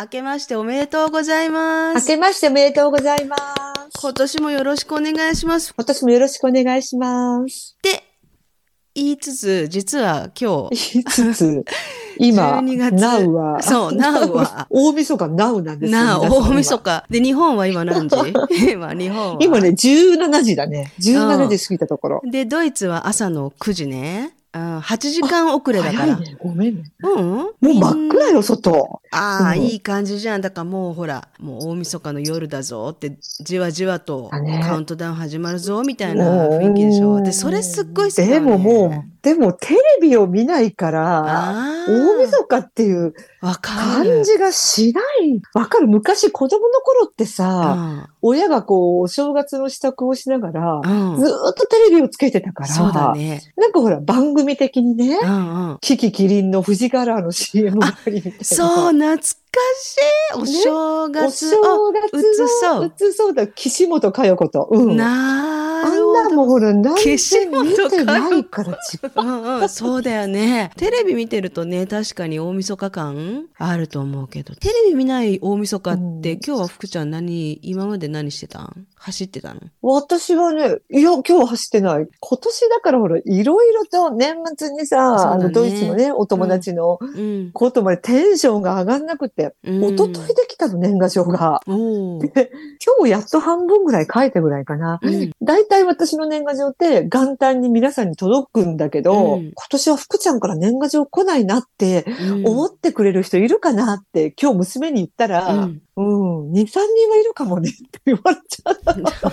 明けましておめでとうございます。明けましておめでとうございます。今年もよろしくお願いします。今年もよろしくお願いします。って言いつつ、実は今日、言いつつ、今、12月 Now は、そう Now は 大晦日 Now なんですよ。大晦日。で、日本は今何時？今、日本は。今ね、17時だね。17時過ぎたところ。で、ドイツは朝の9時ね。うん、8時間遅れだから。早いね。ごめんね。うん？もう真っ暗よ、外。ああ、うんいい感じじゃん。だからもうほら、もう大晦日の夜だぞって、じわじわとカウントダウン始まるぞ、みたいな雰囲気でしょ。で、それすっごい好きねでももう、でもテレビを見ないから、ああ、大晦日っていう感る。じがしない。わかる昔子供の頃ってさ、親がこう、お正月の支度をしながら、うん。うんずーっとテレビをつけてたから、そうだね。なんかほら、番組的にねう、んうん。キキキリンの藤原の CM ばかりみたいな。そう、懐かしい。お正お月。正あ月うつその、ううつそうだ、岸本佳代子と。うん。なあん。なもんほら、何岸千本見てないから、ちうんうん、そうだよね。テレビ見てるとね、確かに大晦日感あると思うけど、テレビ見ない大晦日って、うん今日は福ちゃん何、今まで何してたん？走ってたの？私はね、いや、今日は走ってない。今年だからほら、いろいろと年末にさ、ねあの、ドイツのね、お友達のうん。ことまでテンションが上がんなくて、うん。一昨日できたの、年賀状が。おー。今日やっと半分ぐらい書いたぐらいかな。うん。大体私の年賀状って元旦に皆さんに届くんだけど、うん。今年は福ちゃんから年賀状来ないなってうん。思ってくれる人いるかなって今日娘に言ったら、ううんん、2、3人はいるかもねって言われちゃった。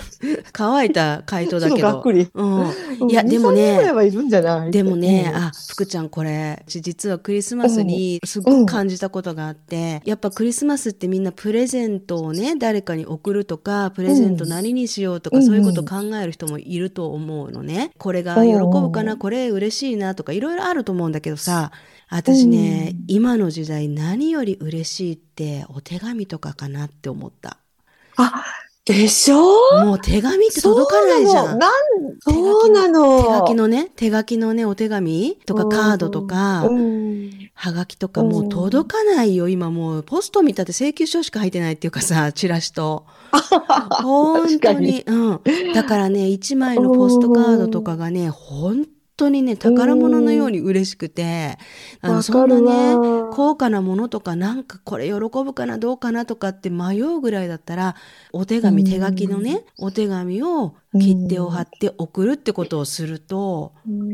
乾いた回答だけど。がっくり。うん。うんいやでもね2 3人ぐらいはいるんじゃない？でもね、うんあ、福ちゃんこれ、私実はクリスマスにすごく感じたことがあって、やっぱクリスマスってみんなプレゼントをね、誰かに送るとか、プレゼント何にしようとか、うんそういうことを考える人もいると思うのね。これが喜ぶかな、うんこれ嬉しいなとか、いろいろあると思うんだけどさ、私ね、うん今の時代何より嬉しいってお手紙とかかなって思った。あ、でしょ？もう手紙って届かないじゃん。そうなんそうなの。手書きのね、手書きのね、お手紙とかカードとか、うんはがきとかもう届かないよ。今もうポスト見たって請求書しか入ってないっていうかさ、チラシと。本当に。うん。だからね、1枚のポストカードとかがね、本当にね、宝物のように嬉しくて、あの、わそんなね、わ。高価なものとかなんかこれ喜ぶかなどうかなとかって迷うぐらいだったらお手紙うん手書きのねお手紙を切手を貼って送るってことをすると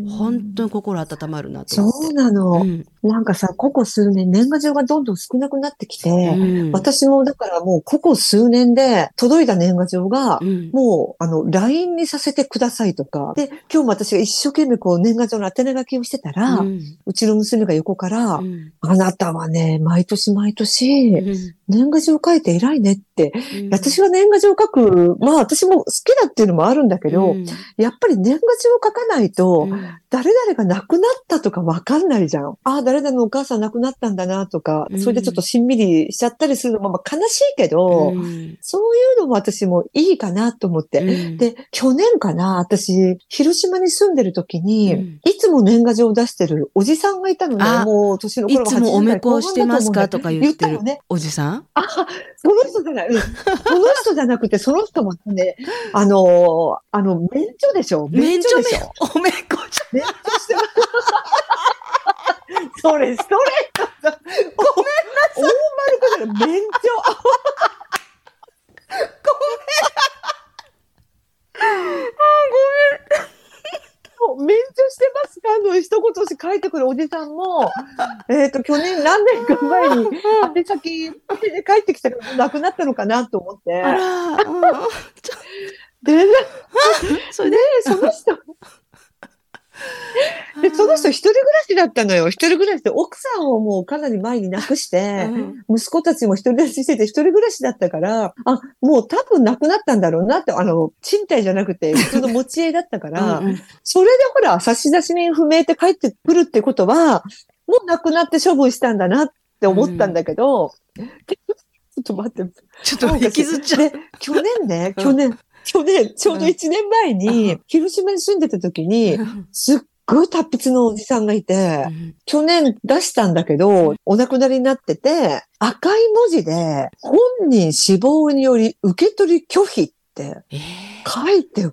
本当に心温まるなと思って。そうなの。うん。なんかさ、ここ数年年賀状がどんどん少なくなってきて、うん。私もだからもうここ数年で届いた年賀状が、うん。もう、あの、LINE にさせてくださいとか。で、今日も私が一生懸命こう年賀状の宛名書きをしてたら、ううんちの娘が横から、うん。あなたはね、毎年毎年、うん。年賀状書いて偉いねって。うん。私が年賀状書く、まあ私も好きだっていうのもあるんだけど、うん。やっぱり年賀状書かないと、うん。誰々が亡くなったとかわかんないじゃん。ああ、誰々のお母さん亡くなったんだなとか、うん。それでちょっとしんみりしちゃったりするのもまあ悲しいけど、うん。そういうのも私もいいかなと思って。うん。で、去年かな、私、広島に住んでる時に、うん。いつも年賀状を出してるおじさんがいたのね。あもう年のい頃つもおめこしてますかとかか言ってるね。おじさん。あ、その人じゃない。うん。その人じゃなくて、その人もね、あのーあの、免除でしょ？免除でしょ？おめこじ免除してます。それ、ストレートだ。ごめんなさい。大丸くらい免除。ごめん。免除してますか？の一言しか書いてくるおじさんも、えっと、去年何年か前に、宛先で帰ってきたけど、亡くなったのかなと思って。あら、うんで、それでで、その人、で、その人一人暮らしだったのよ。一人暮らしで、奥さんをもうかなり前に亡くして、うん。息子たちも一人暮らししてて、一人暮らしだったから、あ、もう多分亡くなったんだろうなって、あの、賃貸じゃなくて、普通の持ち家だったから、うんうん。それでほら、差出人不明って帰ってくるってことは、もう亡くなって処分したんだなって思ったんだけど、ちょっと待って、ちょっと引きずっちゃう。で、去年ね、うん去年、ちょうど1年前に、広島に住んでた時に、すっごい達筆のおじさんがいて、うん。去年出したんだけど、お亡くなりになってて、赤い文字で、本人死亡により受け取り拒否ってえー。書いて、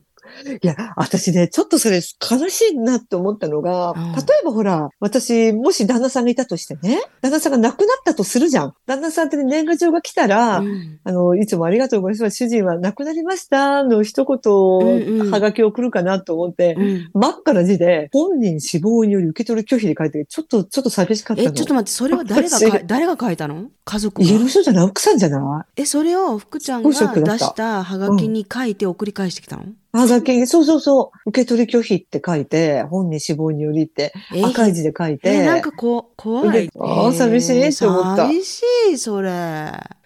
いや、私ね、ちょっとそれ悲しいなって思ったのが、うん。例えばほら、私、もし旦那さんがいたとしてね、旦那さんが亡くなったとするじゃん。旦那さんってね年賀状が来たら、うん。あの、いつもありがとうございます。主人は亡くなりました。の一うんうん。言、はがきを送るかなと思って、うん。真っ赤な字で、本人死亡により受け取り拒否で書いて、ちょっと、ちょっと寂しかったの。え、ちょっと待って、それは誰が誰が書いたの？家族が？家の人じゃない奥さんじゃなえ、それを福ちゃんが出したハガキに書いて送り返してきたの、いはがきに、そうそうそう、受け取り拒否って書いて、本人死亡によりって、え赤い字で書いて、え、なんかこう、怖い。あー寂しいって思った寂しい、それ。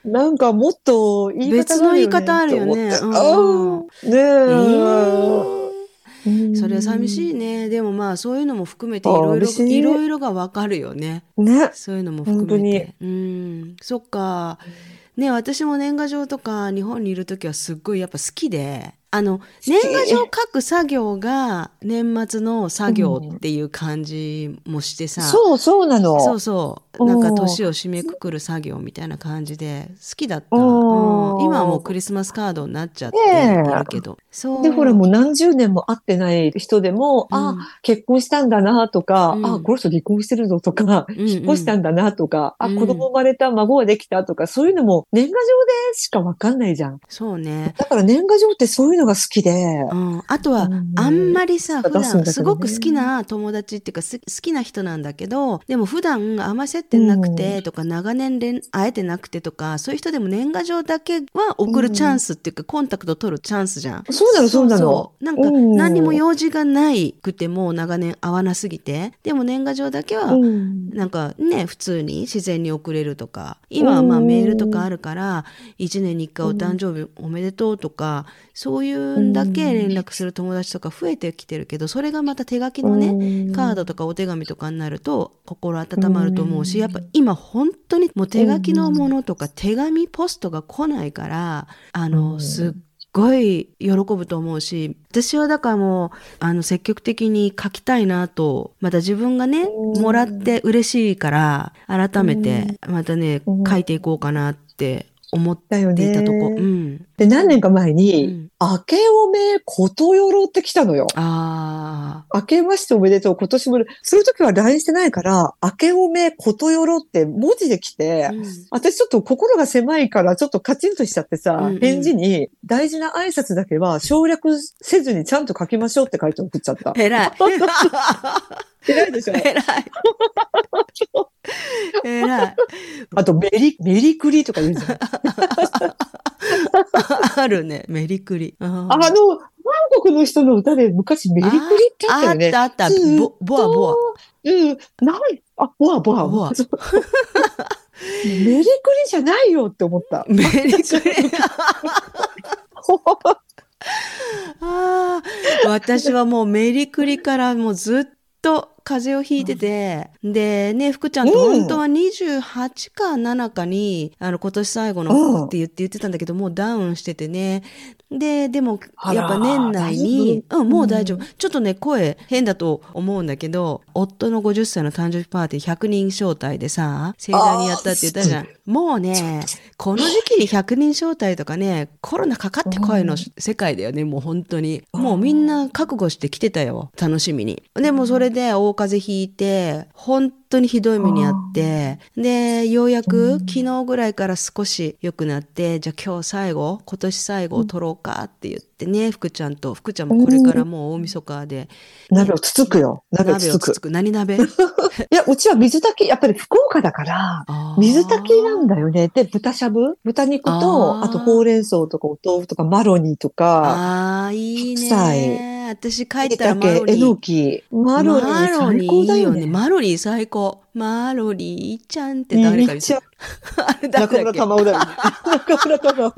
なんかもっと言い方別の言い方あるよねうんあーえねえ。ーそれは寂しいね。でもまあ、そういうのも含めていろいろ、いいろいろがわかるよね。ね。そういうのも含めて。うん。そっか。ね、私も年賀状とか日本にいるときはすっごいやっぱ好きで、あの、年賀状書く作業が年末の作業っていう感じもしてさ、そうそうなの。そうそう。うんなんか年を締めくくる作業みたいな感じで好きだった。うんうん今はもうクリスマスカードになっちゃってるけど。そう。で、ほらもう何十年も会ってない人でも、うんあ、結婚したんだなとか、うんあ、この人離婚してるぞとか、うんうん引っ越したんだなとか、あ、うん子供生まれた、孫ができたとか、そういうのも年賀状でしかわかんないじゃん。そうね。だから年賀状ってそういうのが好きで、うん、あとは、うん。あんまりさ、普段すごく好きな友達っていうかす好きな人なんだけど、でも普段あんま接点なくてとか、長年連会えてなくてとか、そういう人でも年賀状だけは送るチャンスっていうか、コンタクト取るチャンスじゃん。そうなの、そうなの。なんかうん。何にも用事がないくても長年会わなすぎて、でも年賀状だけはうん。なんかね、普通に自然に送れるとか、今はまあうん。メールとかあるから、1年に1回お誕生日おめでとうとか、そういうんだけ連絡する友達とか増えてきてるけど、それがまた手書きのね、うんカードとかお手紙とかになると心温まると思うし、うんやっぱ今本当にもう手書きのものとか手紙ポストが来ないから、あうの、んすっごい喜ぶと思うし、私はだからもう、あの、積極的に書きたいなと、また自分がね、うんもらって嬉しいから、改めて、またねう、ん書いていこうかなって思っていたとこ。ね。うん。で、何年か前うに、ん明けおめことよろって来たのよ。あ明けましておめでとう、今年も、その時は LINE してないから、明けおめことよろって文字で来て、あ。うん私ちょっと心が狭いからちょっとカチンとしちゃってさ、うんうん返事に大事な挨拶だけは省略せずにちゃんと書きましょうって書いて送っちゃった。偉い。偉いでしょ？偉い。偉い。あとメリ、メリクリとか言うじゃん。あるね。メリクリ。ああの、韓国の人の歌で昔メリクリってあったよね。あったあったボボアボア。うん。ない。あ、ボアボア。ボア メリクリじゃないよって思った。メリクリ。ああ、私はもうメリクリからもうずっと風邪をひいてて、でね、福ちゃんと本当は28か7かに、あの、今年最後うんのって言って言ってたんだけど、もうダウンしててね。で、でも、やっぱ年内に、うん、もう大丈夫。うんちょっとね、声変だと思うんだけど、夫の50歳の誕生日パーティー100人招待でさ、盛大にやったって言ったじゃん。もうね、この時期に100人招待とかね、コロナかかってこいの世界だよね、もう本当に。もうみんな覚悟して来てたよ、楽しみに。でもそれで大風邪ひいて、本当にひどい目にあって、で、ようやく昨日ぐらいから少し良くなって、じゃあ今日最後、今年最後を撮ろうかって言ってね、福ちゃんと、福ちゃんもこれからもう大晦日で、鍋をつつくよ。鍋をつつく。つつく。何鍋？いや、うちは水炊き、やっぱり福岡だから、水炊きなんだよね。で、豚しゃぶ？豚肉あと、ーあとほうれん草とかお豆腐とかマロニーとか、ああ、いい白菜ね。私帰ったらマロニーえの。き。マロニー最高だよね。マロニー最高。マロニーちゃんって誰か言ってちゃた。あれだっけ？村玉緒だよね。中村玉緒。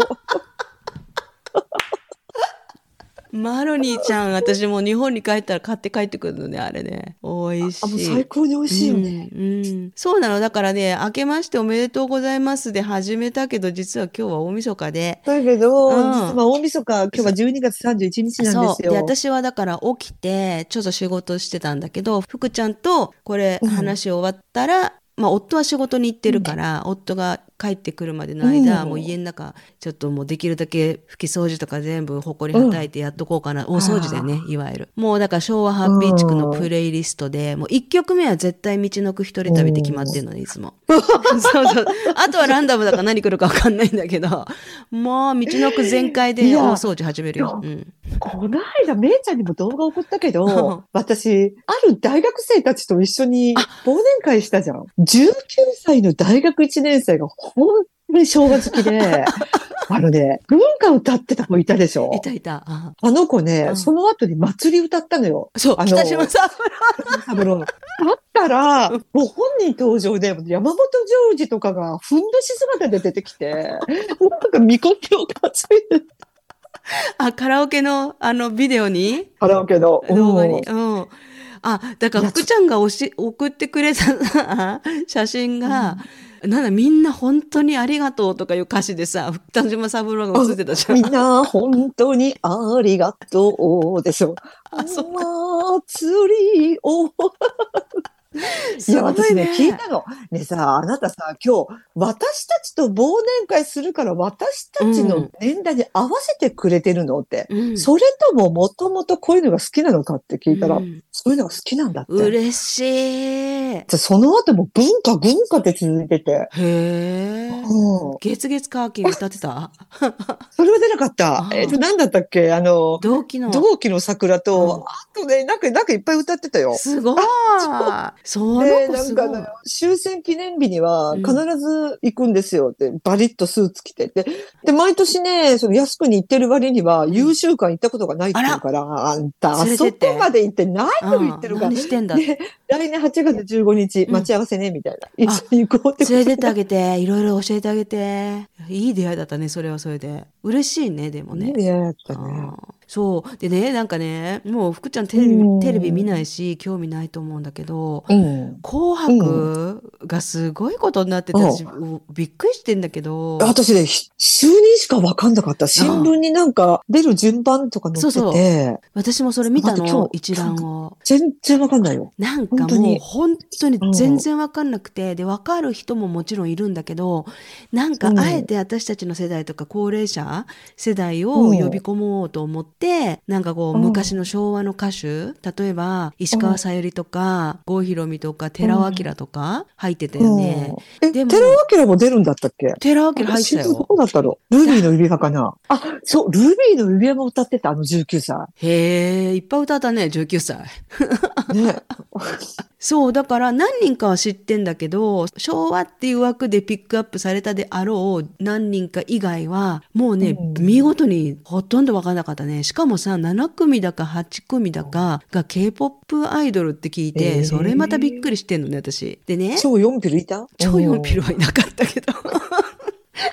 マロニーちゃん、私もう日本に帰ったら買って帰ってくるのね、あれね。美味しあ、もうい。最高に美味しいよね。うん、うんそうなの。だからね、明けましておめでとうございますで始めたけど、実は今日は大晦日で。だけど、うん実はまあ大晦日、今日は12月31日なん。ですよ。で、私はだから起きて、ちょっと仕事してたんだけど、福ちゃんとこれうん話終わったら、まあ夫は仕事に行ってるから、夫が帰ってくるまでの間、うんもう家の中、ちょっともうできるだけ拭き掃除とか全部埃はたいてやっとこうかな。大掃除だよね、いわゆる。もうだから昭和ハッピー地区のプレイリストで、もう1曲目は絶対道のく一人旅って決まってるのね、いつも。そうそう。あとはランダムだから何来るかわかんないんだけど、もう道のく全開で大掃除始めるよ。いうん。この間、めいちゃんにも動画送ったけうんど、私、ある大学生たちと一緒に忘年会したじゃん。19歳の大学1年生が本当に昭和好きで、あのね、文歌歌ってた子いたでしょ？いたいた。ああの子ね、うんその後に祭り歌ったのよ。そう、あの北島さん。サブローだったら、もう本人登場で、山本ジョージとかがふんどし姿で出てきて、なんか見込みを担いであ、カラオケの、あの、ビデオに？カラオケの。動画に。うんうん。あ、だから、福ちゃんがおし送ってくれたさ写真が、なんだ、みんな本当にありがとうとかいう歌詞でさ、北島三郎が映ってたじゃん。みんな本当にありがとうでしょ。あそう祭りを。いや、私ね、聞いたの。ねさ、あなたさ、今日、私たちと忘年会するから、私たちの年代に合わせてくれてるのって。うんそれとも、もともとこういうのが好きなのかって聞いたら、うんそういうのが好きなんだって。嬉しい。その後も文化、文化って続いてて。え。うん月月カーキン歌ってた？それは出なかったえっと、なんだったっけ？あの、同期の。同期の桜うんと、あとね、なんか、なんかいっぱい歌ってたよ。すごい。そで、の子すごい。なんかね、終戦記念日にはうん必ず行くんですよって、バリッとスーツ着てて。で、毎年ね、その安くに行ってる割には、優秀館行ったことがないって言うから、あんた、あそ連れてってこまで行ってないの言ってるか何。してんだ？で、来年8月15日、うん待ち合わせね、みたいな。一緒に行こうって連れてってあげて、いろいろ教えてあげて。いい出会いだったね、それはそれで。嬉しいね、でもね。ねやったね。そう。でね、なんかね、もう福ちゃんテレビうんテレビ見ないし、興味ないと思うんだけど、うん。紅白がすごいことになってて、うん私びっくりしてんだけど、私ね、ひ就任しかわかんなかった。新聞になんか出る順番とか載ってて、そうそう私もそれ見たの一覧を。全然わかんないよ。なんかもう本当に全然わかんなくて、で、わかる人ももちろんいるんだけど、なんかうんあえて私たちの世代とか高齢者世代を呼び込もうと思って、なんかこううん昔の昭和の歌手、例えば石川さゆりとか、郷ひろみとか、寺尾明とか入ってたよね。うんえ、でも寺尾明も出るんだったっけ？寺尾明入ってたシーズンどよ。こだったろルビーの指輪かな？あ、そう、ルビーの指輪も歌ってた、あの19歳。へえ、いっぱい歌ったね、19歳。ね。そう、だから何人かは知ってんだけど、昭和っていう枠でピックアップされたであろう何人か以外は、もうね、うん見事にほとんどわからなかったね。しかもさ、7組だか8組だかが K-POP アイドルって聞いて、へーそれまたびっくりしてんのね、私。でね、超4ピルいた？超4ピルはいなかったけど。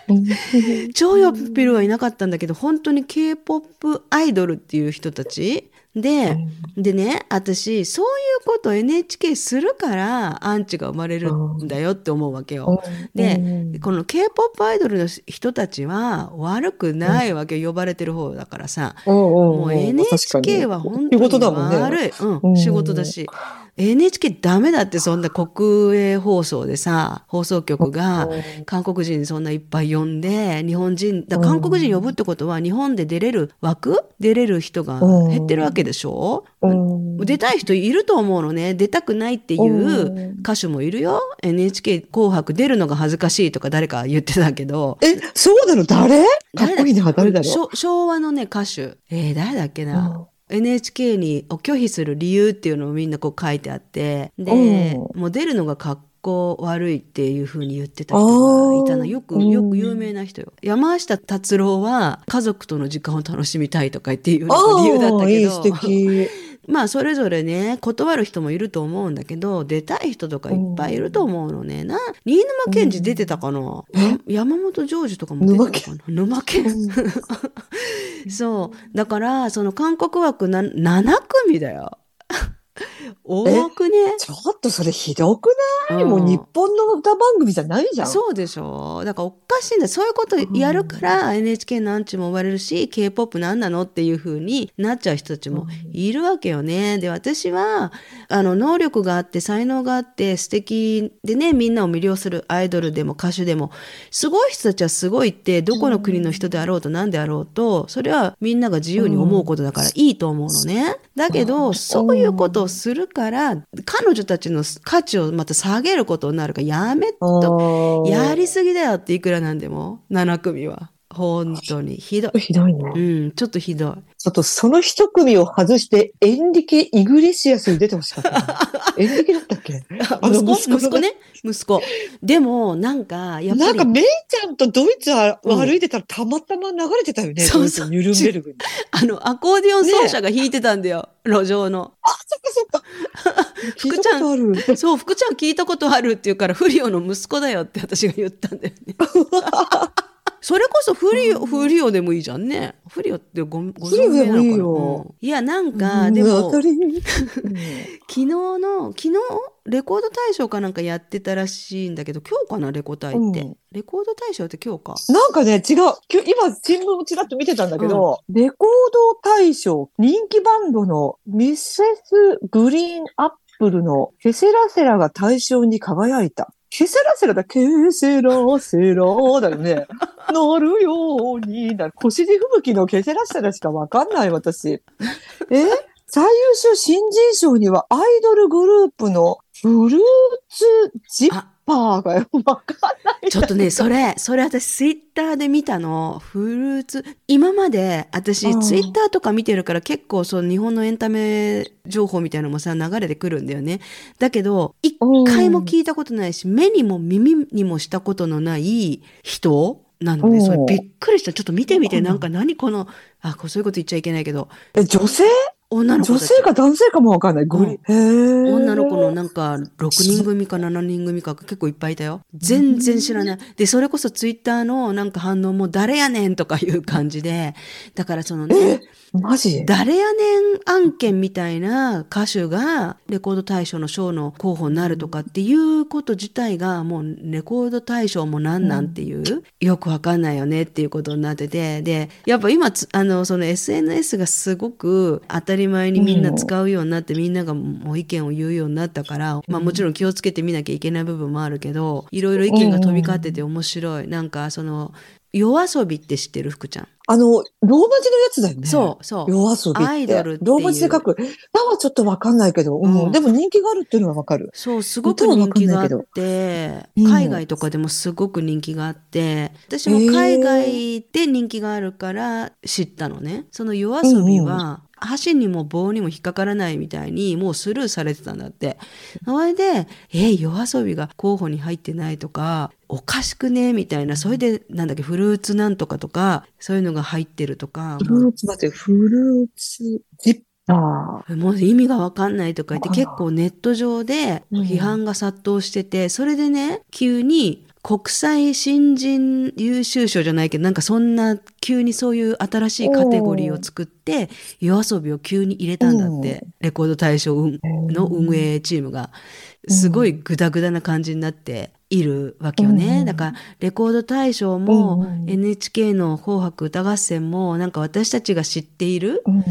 うん 超4ピルはいなかったんだけど、本当に K-POP アイドルっていう人たちで、でね、私、そういうこと NHK するから、アンチが生まれるんだよって思うわけよ。で、この K-POP アイドルの人たちは悪くないわけよ、呼ばれてる方だからさ。ももう NHK は本当に仕事だもんね。悪い。うん、うん仕事だし。NHK ダメだってそんな国営放送でさ、放送局が韓国人そんないっぱい呼んで、日本人、だ韓国人呼ぶってことは日本で出れる枠出れる人が減ってるわけでしょ、うん。出たい人いると思うのね。出たくないっていう歌手もいるよ。NHK 紅白出るのが恥ずかしいとか誰か言ってたけど。え、そうなの？誰？かっ誰こいいな、誰だろ昭昭和のね、歌手。えー誰だっけうな。NHK にを拒否する理由っていうのをみんなこう書いてあって、で、うもう出るのが格好悪いっていうふうに言ってた人がいたの。よく、うんよく有名な人よ。山下達郎は家族との時間を楽しみたいとかっていう理由だったけど。まあそれぞれね断る人もいると思うんだけど出たい人とかいっぱいいると思うのね。な新沼謙治出てたかな、や山本譲二とかも出てたかな？沼健 そう。だから、その韓国枠な7組だよ。多くね？ちょっとそれひどくない、もう日本の歌番組じゃないじゃん。そうでしょ。だからおかしいんだそういうことやるから NHK なんちも追われるし K-POP なんなのっていう風になっちゃう人たちもいるわけよね。で私はあの能力があって才能があって素敵でねみんなを魅了するアイドルでも歌手でもすごい人たちはすごいってどこの国の人であろうと何であろうとそれはみんなが自由に思うことだからいいと思うのね。だけどそういうことをするから彼女たちの価値をまた下げることになるからやめと。やりすぎだよっていくらなんでも7組は本当にひどい。ひどいね。うん、ちょっとひどい。ちょっとその一組を外して、エンリケ・イグレシアスに出てほしかったな。エンリケだったっけ？あの息子？息子の息子ね？息子。でもなんかやっぱりなんかメイちゃんとドイツはうん歩いてたらたまたま流れてたよね。そうそうニュルンベルグに。あのアコーディオン奏者が弾いてたんだよ、路上の。あ、そっかそっか。福ちゃん。そう福ちゃん聞いたことあるって言うからフリオの息子だよって私が言ったんだよね。それこそフリオ、フリオでもいいじゃんね。フリオってごご存命なのかなうんいや、なんか、でも、うん 昨日の、昨日、レコード大賞かなんかやってたらしいんだけど、今日かな、レコ大って。うんレコード大賞って今日か。なんかね、違う。今新聞をちらっと見てたんだけど、レコード大賞、人気バンドのミセス・グリーン・アップルのケセラセラが大賞に輝いた。ケセラセラだ、ケセラセラだよね。なるようにだ。腰地吹雪のケセラセラしかわかんない、私。え？最優秀新人賞にはアイドルグループのフルーツジッあ、パーがよわかんない。ちょっとね、それ、それ私ツイッターで見たの。フルーツ。今まで私うんツイッターとか見てるから結構そう日本のエンタメ情報みたいなのもさ流れてくるんだよね。だけど、一回も聞いたことないし、目にも耳にもしたことのない人なので、うんそれびっくりした。ちょっと見てみて、うんなんか何この、あ、そういうこと言っちゃいけないけど、え、女性？女女の子たち性か男性かもわかんない。グリ、へー女の子のなんか6人組か7人組か結構いっぱいいたよ。全然知らない。で、それこそツイッターのなんか反応も誰やねんとかいう感じで、だからそのね、マジ？誰やねん案件みたいな歌手がレコード大賞の賞の候補になるとかっていうこと自体がもうレコード大賞もなんなんっていう、よくわかんないよねっていうことになってて、で、やっぱ今つ、あの、その SNS がすごく当たり前にみんな使うようになって、みんながもう意見を言うようになったから、まあもちろん気をつけてみなきゃいけない部分もあるけど、いろいろ意見が飛び交ってて面白い。なんかその、夜遊びって知ってる？福ちゃん。あの、ローマ字のやつだよね。そう、そう。夜遊びって。アイドルってローマ字で書く。名はちょっとわかんないけど、うんうんでも人気があるっていうのはわかる。そう、すごく人気があって、うん海外とかでもすごく人気があって、私も海外で人気があるから知ったのね。その夜遊びは、箸にも棒にも引っかからないみたいにもうスルーされてたんだって。それで、え、夜遊びが候補に入ってないとか、おかしくねみたいな、それで、なんだっけ、フルーツなんとかとか、そういうのが入ってるとか、フルーツ、待って、フルーツ、ジッパー。もう意味がわかんないとか言って結構ネット上で批判が殺到してて、それでね、急に国際新人優秀賞じゃないけど、なんかそんな急にそういう新しいカテゴリーを作って、夜遊びを急に入れたんだって、レコード大賞の運営チームが。すごいグダグダな感じになっているわけよね。うん。だから、レコード大賞もうん。NHK の紅白歌合戦も、なんか私たちが知っているうん。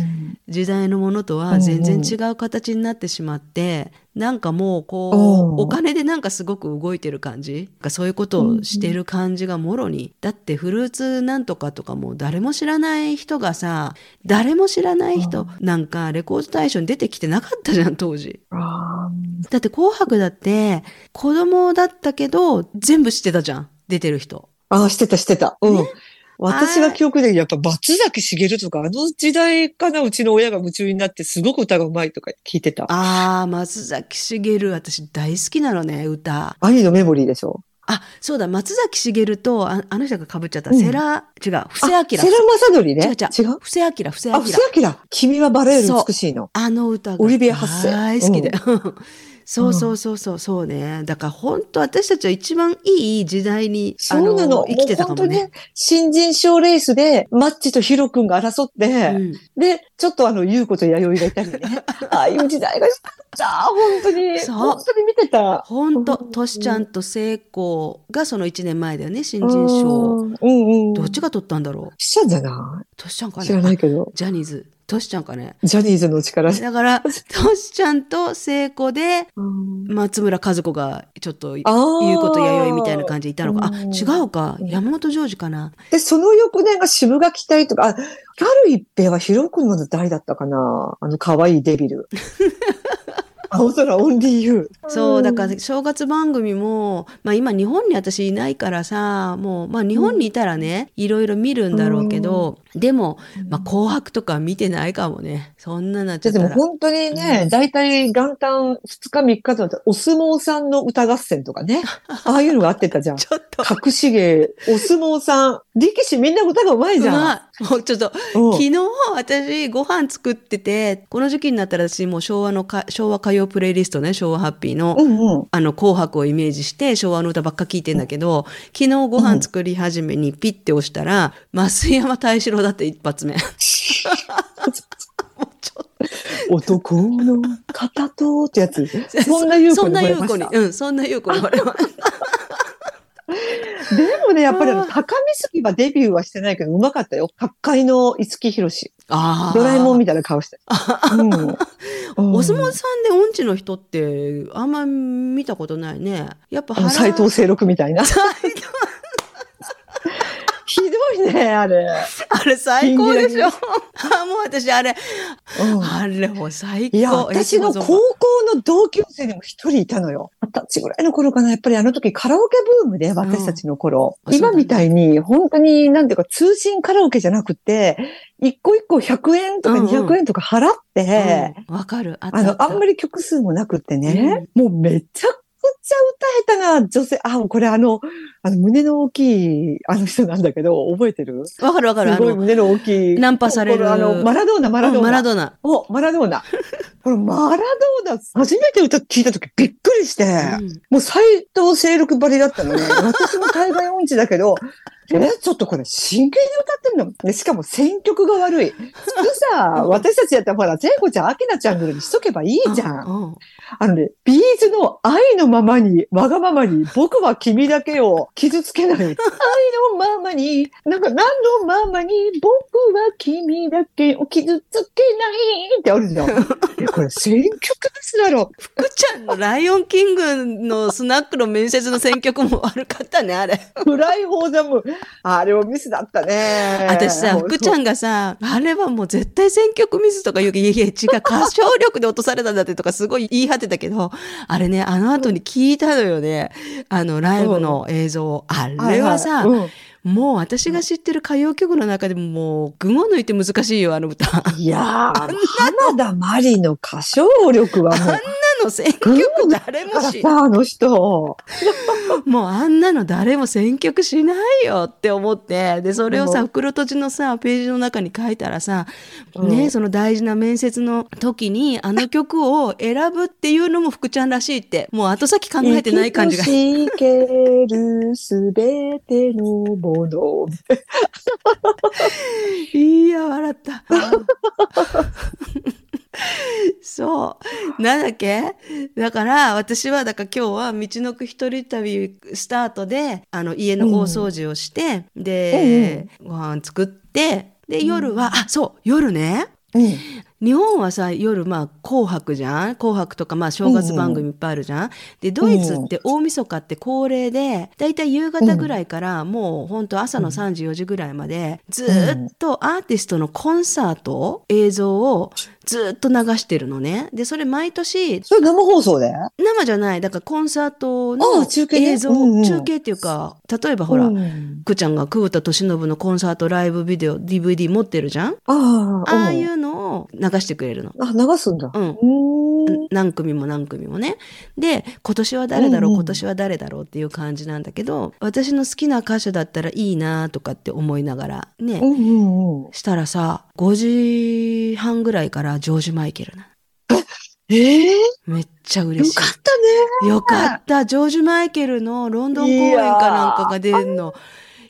時代のものとは全然違う形になってしまって、なんかもうこう、うんお金でなんかすごく動いてる感じ？そういうことをしてる感じがもろに、だってフルーツなんとかとかも誰も知らない人がさ誰も知らない人なんかレコード大賞に出てきてなかったじゃん当時。あだって紅白だって子供だったけど全部知ってたじゃん出てる人。あ、してた、してた。うん。ね私が記憶でやっぱ松崎しげるとか、あの時代かな、うちの親が夢中になって、すごく歌がうまいとか聞いてた。あー松崎しげる私大好きなのね歌兄のメモリーでしょ。あ、そうだ、松崎しげると、ああの人が被っちゃった、うんセラ、違う、布施明。あセラマサドリね。違う違う違う？布施明、布施明あ、。布施明。君はバレール美しいの。あの歌がオリビアハッセ大好きで。そうそうそうそうそうね。だから本当私たちは一番いい時代に、あそうなの。生きてたかもねもう本当。に新人賞レースで、マッチとヒロ君が争って、うんで、ちょっとあの、優子と弥生がいたりね。ああいう時代がした。本当に。そう本当に見てた。本当うんトシちゃんと聖子がその1年前だよね、新人賞。うんうんうん。どっちが取ったんだろうしちゃんじゃなトシちゃんかい知らなねいけど。ジャニーズ。トシちゃんかね？ジャニーズの力。だから、トシちゃんと聖子で、うん松村和子がちょっと、言うこと弥生みたいな感じでいたのか。あ、うん違うか。うん山本譲二かな。で、その翌年が渋垣隊とか、あ、ギャル一平はヒロ君の誰だったかな？あの可愛いデビル。青空オンリーユー。そう、だから正月番組も、まあ今日本に私いないからさ、もう、まあ日本にいたらね、いろいろ見るんだろうけど、でも、まあ紅白とか見てないかもね。そんななっちゃったら。じゃあでも本当にね、大体元旦2日3日とお相撲さんの歌合戦とかね。ああいうのがあってたじゃん。ちょっと、隠し芸、お相撲さん。力士みんな歌が上手いじゃん。まあ、もうちょっと、うん昨日私ご飯作ってて、この時期になったら私もう昭和のか、昭和歌謡プレイリストね、昭和ハッピーの、うんうん。あの、紅白をイメージして昭和の歌ばっか聞いてんだけど、昨日ご飯作り始めにピッて押したら、増山大志郎だって一発目。男の片とってやつ。と そんな優子そんにな優子に、惚れ。うん、そんな優子に惚れました。でもね、やっぱり高見杉はデビューはしてないけど、うまかったよ。各界の五木ひろし。ああ。ドラえもんみたいな顔して。うん。お相撲さんで音痴の人ってあんま見たことないね。やっぱ斎藤清六みたいな。ひどいね、あれ。あれ最高でしょ信あもう私あれ、うんあれもう最高。いや、私の高校の同級生でも一人いたのよ。二十歳ぐらいの頃かな。やっぱりあの時カラオケブームで、私たちの頃。うん今みたいに、本当に、なんていうか、通信カラオケじゃなくて、一個一個100円とかうんうん200円とか払って、うんわかる。あの、あんまり。り曲数もなくってね、もうめちゃくちゃ歌えたな、女性。あ、これあの、あの、胸の大きい、あの人なんだけど、覚えてる？わかるわかる。すごい胸の大きい。ナンパされるあの、マラドーナ、マラドーナ。うんマラドーナ。お、マラドーナ。このマラドーナ、初めて歌聞いたときびっくりして、うんもう斎藤清六ばりだったのね。私も海外音痴だけど、え、ちょっとこれ真剣に歌ってるの？でしかも選曲が悪い。普通さ、私たちやったらほら、聖子ちゃん、アキナちゃんぐらいにしとけばいいじゃんあのね、ビーズの愛のままに、わがままに、僕は君だけを傷つけない。愛のままに、なんか何のままに、僕は君だけを傷つけないってあるじゃん。え、これ選曲ですだろ。福ちゃんのライオンキングのスナックの面接の選曲も悪かったね、あれ。フライフォーザム。あれもミスだったね。私さ、福ちゃん。んがさ、あれはもう絶対選曲ミスとか言うけど、いやいや違う、歌唱力で落とされたんだってとかすごい言い張ってたけど、あれね、あの後に聞いたのよね。あの、ライブの映像。あれはさ、うんもう私が知ってる歌謡曲の中でももう、群を抜いて難しいよ、あの歌。いやー、浜田まりの歌唱力はもう、なの選曲誰もし、あの人。もうあんなの誰も選曲しないよって思って、で、それをさ、うん袋とじのさ、ページの中に書いたらさ、うんね、その大事な面接の時に、あの曲を選ぶっていうのも福ちゃんらしいって、もう後先考えてない感じが。生けるすべてのもの。いや、笑った。そう。なんだっけ？だから、私は、だから今日は道のく一人旅スタートで、あの、家の大掃除をして、で、ご飯作って、で、夜は、あ、そう、夜ね。うん。日本はさ夜まあ紅白じゃん？紅白とかまあ正月番組いっぱいあるじゃん、でドイツって大晦日って恒例でだいたい夕方ぐらいからもうほんと朝の3時4時ぐらいまでずーっとアーティストのコンサート映像をずーっと流してるのね。でそれ毎年それ生放送で？生じゃない。だからコンサートのああ中継ね映像、うんうん。中継っていうか例えばほら、うん。くーちゃんが久保田利伸のコンサートライブビデオ DVD 持ってるじゃん？ああ、。いううのを流してくれるの。あ、流すんだ。うん。何組も何組もね。で、今年は誰だろう、うんうん今年は誰だろうっていう感じなんだけど、私の好きな歌手だったらいいなとかって思いながらね、うんうんうん。したらさ、5時半ぐらいからジョージ・マイケルな。ええめっちゃよ嬉しい。かったね。よかった。ジョージ・マイケルのロンドン公演かなんかが出るの。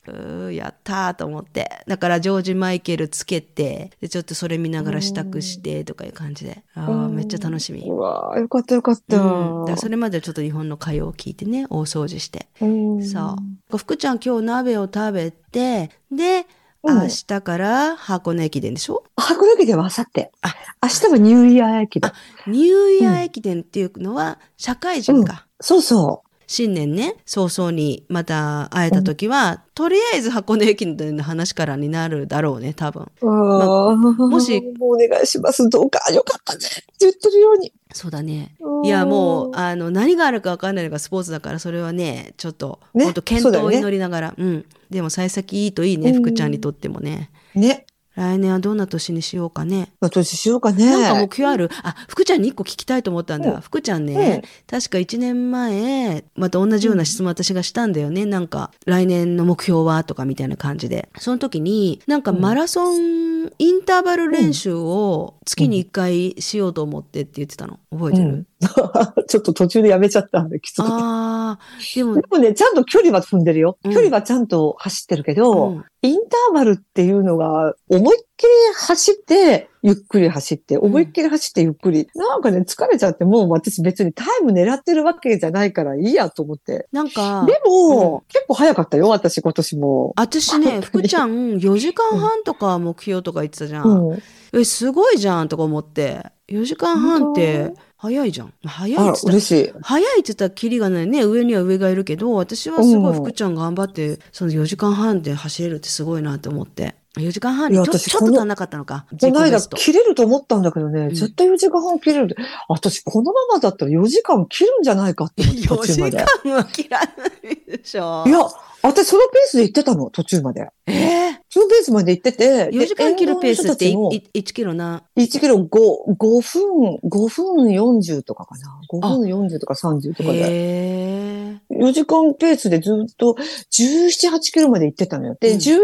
うーやったーと思って。だからジョージ・マイケルつけて、でちょっとそれ見ながら支度してとかいう感じで。ああ、めっちゃ楽しみ。うわーよかったよかった。うん、だそれまではちょっと日本の歌謡を聞いてね、大掃除して。うんそう。福ちゃん今日鍋を食べて、で、うん明日から箱根駅伝でしょ？箱根駅伝は明後日。あ明日はニューイヤー駅伝。ニューイヤー駅伝っていうのは社会人か。そうそ新年ね、早々にまた会えた時は、とりあえず箱根駅伝の話からになるだろうね、多分。う。ももしもうお願いします。どうか、よかったね。って言ってるように。そうだね。うんいや、もう、あの、何があるか分かんないのがスポーツだから、それはね、ちょっと、ね本当健闘を祈りながら。うん。でも、幸先いいといいね、うん福ちゃんにとってもね。ね。来年はどんな年にしようかね。まあ、年しようかね。なんか目標ある？あ、福ちゃんに一個聞きたいと思ったんだよ。うん福ちゃんね、確か1年前、また同じような質問私がしたんだよね。なんか、来年の目標は？とかみたいな感じで。その時に、なんかマラソン、インターバル練習を月に1回しようと思ってって言ってたの。覚えてる、うん ちょっと途中でやめちゃったんで、きつくて。ああ、でもで、もね、ちゃんと距離は踏んでるよ。うん距離はちゃんと走ってるけど、うんインターバルっていうのが、思いっきり走って、ゆっくり走って、思いっきり走ってゆっくり。なんかね、疲れちゃって、もう私別にタイム狙ってるわけじゃないからいいやと思って。なんか、でも、結構早かったよ、私今年も。私ね、福ちゃん4時間半とか目標とか言ってたじゃん。うん。え、すごいじゃんとか思って。4時間半って早いじゃん。早いっつっ、たら嬉しい。早いって言ったらキリがないね。上には上がいるけど、私はすごい福ちゃん頑張って、その4時間半で走れるってすごいなと思って。4時間半にちょちょっと足んなかったのか。この間切れると思ったんだけどね、うん、絶対4時間半切れる。私このままだったら4時間切るんじゃないかって思っ 途中まで。4時間は切らないでしょ。いや、私そのペースで行ってたの、途中まで。ええー2ペースまで行ってて。4時間切るペースって 1, 1キロな？1キロ5、5分、5分40とかかな？5分40とか30とかで。4時間ペースでずっと17、8キロまで行ってたのよ。で、うん、17、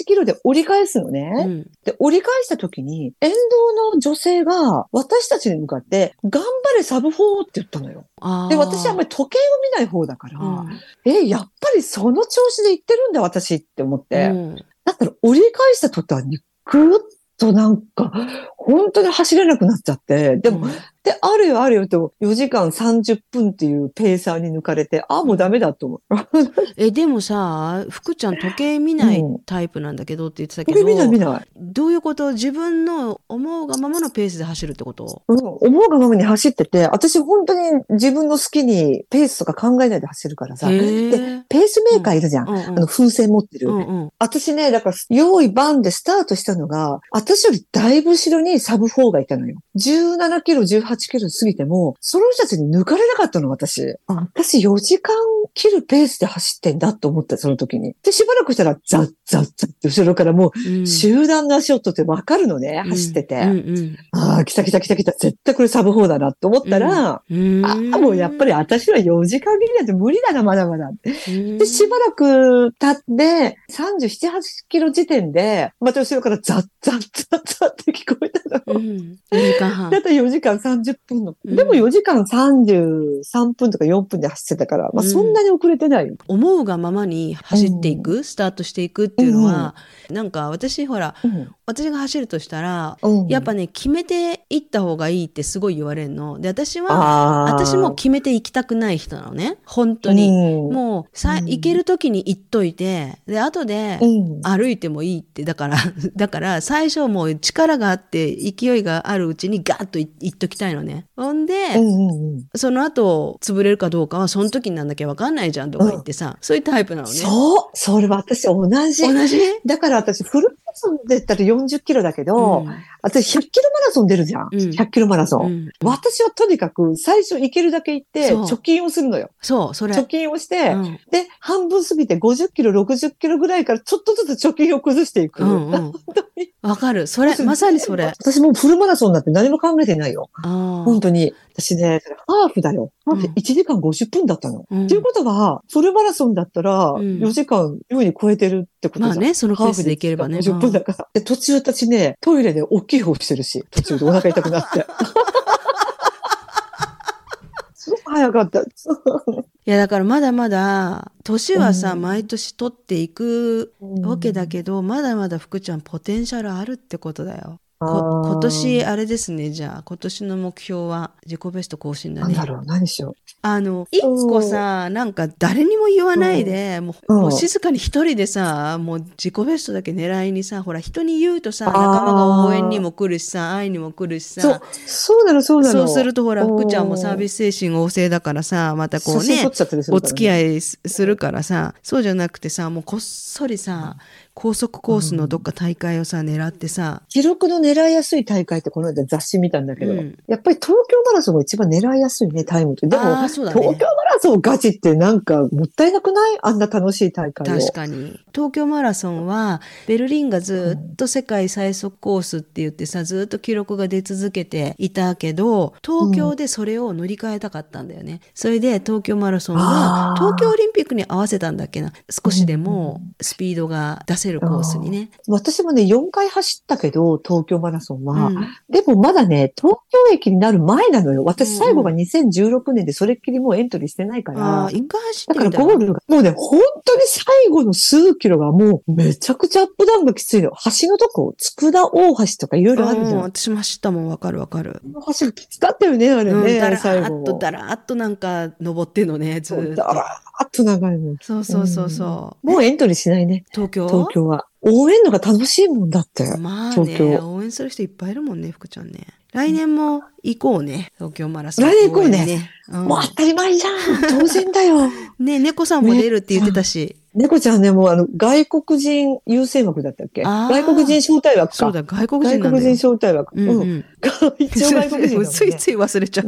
8キロで折り返すのね。うん、で、折り返した時に、沿道の女性が私たちに向かって、頑張れサブ4って言ったのよ。で、私はあんまり時計を見ない方だから、うん、え、やっぱりその調子で行ってるんだ私って思って。うんだったら折り返した途端にぐっとなんか、本当に走れなくなっちゃって。でも、うんで、あるよあるよと4時間30分っていうペーサーに抜かれて、あ、もうダメだと思う。え、でもさ、福ちゃん時計見ないうんタイプなんだけどって言ってたけこれど、見ない見ない。どういうこと？自分の思うがままのペースで走るってこと？うん、思うがままに走ってて、私本当に自分の好きにペースとか考えないで走るからさ。へで、え。ペースメーカーいるじゃん。うんうんあの、風船持ってる。うんうん。私ね、だから、用意バンでスタートしたのが、私よりだいぶ後ろにサブ4がいたのよ。17キロ、18キロ過ぎても、その人たちに抜かれなかったの、私。あ私4時間切るペースで走ってんだと思った、その時に。で、しばらくしたら、ザッザッザッって後ろからもうんう、集団の足音ってわかるのね、走ってて。うんうんああ、来た来た来た来た、絶対これサブ4だなと思ったら、うん。ああ、もうやっぱり私は4時間切りなんて無理だな、まだまだ。りで、しばらく経って、37、8キロ時点で、また後ろからザッザッザッザッって聞こえたの。うん。4時間半だ。ったら4時間30分の。うんでも4時間33分とか4分で走ってたから、まあうんそんなに遅れてないよ。思うがままに走っていく、スタートしていくっていうのは、なんか私ほら、うん。私が走るとしたら、うんやっぱね、決めていった方がいいってすごい言われるの。で、私は。私も決めていきたくない人なのね。本当に。うん、もう、さ、うん行ける時に行っといて、で、後でうん。歩いてもいいって、だから、だから、最初もう力があって、勢いがあるうちにガーッとい行っときたいのね。ほんで、うんうんうん。その後、潰れるかどうかは、その時になんだけ？わかんないじゃんとか言ってさ、そういうタイプなのね。そうそれは私同じ。同じ？だから私、フルソンで言ったら40キロだけど、うん私100キロマラソン出るじゃん。うん100キロマラソン。うん私はとにかく最初行けるだけ行って、貯金をするのよ。そう、それ。貯金をして、うんで、半分過ぎて50キロ、60キロぐらいからちょっとずつ貯金を崩していく。うんうん本当にわかる。それ、まさにそれ。私もうフルマラソンなんて何も考えてないよ。あ本当に。私ね、ハーフだよ。ハーフでうん1時間50分だったの。うんっていうことは、フルマラソンだったら、ん4時間優に超えてるってことじゃん。まあね、そのペースでいければね。50分だから。で、途中私ね、トイレで大きい方してるし、途中でお腹痛くなって。早かった。いや、だからまだまだ、年はさ、うん毎年取っていくわけだけど、まだまだ福ちゃんポテンシャルあるってことだよ。今年、あれですね、じゃあ、今年の目標は自己ベスト更新だね。なんだろう、何しよあの、一個さ、なんか誰にも言わないで、もううん。もう静かに一人でさ、もう自己ベストだけ狙いにさ、ほら、人に言うとさ、仲間が応援にも来るしさ、会いにも来るしう。そうさ、、そうなの、そうなの。そうするとほら、福ちゃんもサービスス精神旺盛だからさ、またこうね、お付きい。合いすするからさ、そうじゃなくてさ、もうこっそりさ、高速コースのどっか大会をさ、狙ってさ、記録の狙いやすい大会ってこの間雑誌見たんだけど、うんやっぱり東京マラソンが一番狙いやすいね、タイムって。でも、あーそうだね東京マラソンガチってなんかもったいなくない？あんな楽しい大会を。確かに。東京マラソンは、ベルリンがずっと世界最速コースって言ってさ、ずっと記録が出続けていたけど、東京でそれを乗り換えたかったんだよね。それで東京マラソンは東京オリンピックに合わせたんだっけな。少しでもスピードが出せるコースにね。私もね、4回走ったけど、東京マラソンは。うんでもまだね、東京駅になる前なのよ。私うん最後が2016年でそれっきりもうエントリーしてないから。ああ、一回走ってみたらゴールが、もうね、本当に最後の数キロがもうめちゃくちゃアップダウンがきついの。橋のとこ、佃大橋とかいろいろあるじゃん。うん私も走ったもんわかるわかる。橋がきつかったよね、あれうん、ね、だら。ーっとだらーっとなんか登ってんのね、ずーっと。だらーっと長いの。そうそうそうそう。もうエントリーしないね、東京？東京は。応援のが楽しいもんだって。まあね、東京応援する人いっぱいいるもんね、福ちゃんね。来年も行こうね、東京マラソン。来年行こうね。うんもう当たり前じゃん当然だよ ね、猫さんも出るって言ってたし。猫ちゃんね、もうあの、外国人優先枠だったっけ？外国人招待枠か。そうだ、外国外人なんだよ。国人招待枠。うんうん。一応外国人ね。ついつい忘れちゃう。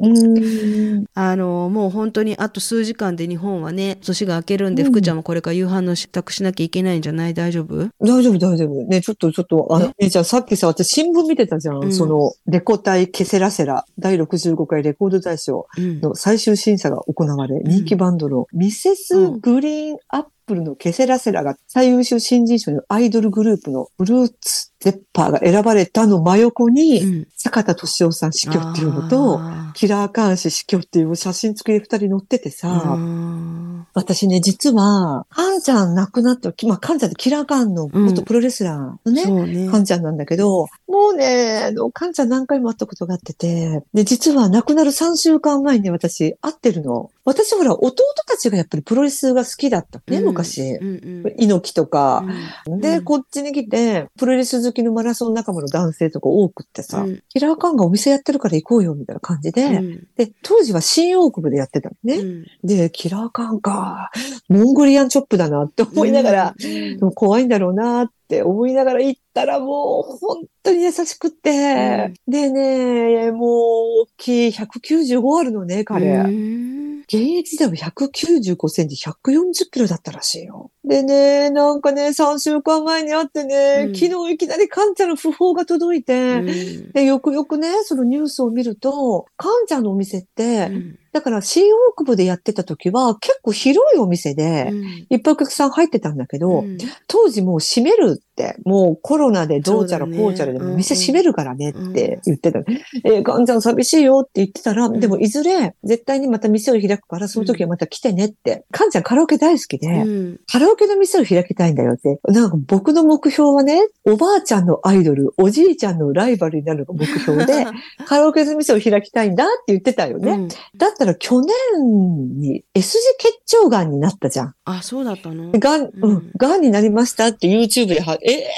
うん。う んあの、もう本当にあと数時間で日本はね、年が明けるんで、うん福ちゃんもこれから夕飯の支度しなきゃいけないんじゃない？大丈夫？大丈夫、大丈夫。ね、ちょっと、ちょっと、あの、姉ちゃん、さっきさ、私新聞見てたじゃん。うんその、レコ大ケセラセラ第65回レコード大賞うん。の最終審査が行われ、人気バンドのミセスグリーンアップルのケセラセラが最優秀新人賞のアイドルグループのブルーツ・ゼッパーが選ばれたの真横に、うん。坂田敏夫さん死去っていうのと、あキラーカーン氏死去っていう写真付きで二人載っててーさ、うん私ね、実は、カンちゃん亡くなった、まあ、カンちゃんってキラーカーンの元プロレスラーのね、そうね。カンちゃんなんだけど、もうね、あの、カンちゃん何回も会ったことがあってて、で、実は亡くなる3週間前に私会ってるの。私ほら、弟たちがやっぱりプロレスが好きだったね、うん昔。うんうん。猪木とか。うん。で、うん。こっちに来て、プロレス好きのマラソン仲間の男性とか多くってさ、うん。キラーカンがお店やってるから行こうよ、みたいな感じで、うん。で、当時は新大久保でやってたのね。うん。で、キラーカンか、モンゴリアンチョップだなって思いながら、うん。でも怖いんだろうなって思いながら行ったらもう本当に優しくって、でね、もう大きい195あるのね、彼。うん現役時代は195センチ、140キロだったらしいよ。でね、なんかね、3週間前に会ってね、うん。昨日いきなりカンちゃんの訃報が届いて、うん。で、よくよくね、そのニュースを見ると、カンちゃんのお店って、うんだから新大久保でやってた時は結構広いお店で、うんいっぱいお客さん入ってたんだけど、うん当時もう閉めるって、もうコロナでどうちゃらこうちゃらでもうんうん店閉めるからねって言ってた。えー、ガンちゃん寂しいよって言ってたら、んでもいずれ絶対にまた店を開くから、その時はまた来てねって。カンちゃんカラオケ大好きで、うんカラオケの店を開きたいんだよって。なんか僕の目標はね、おばあちゃんのアイドル、おじいちゃんのライバルになるのが目標で、カラオケの店を開きたいんだって言ってたよね。うんだったら去年に S 字結腸癌になったじゃん。あ、そうだったの？がん、ううん。ん、がんになりましたって YouTube では、え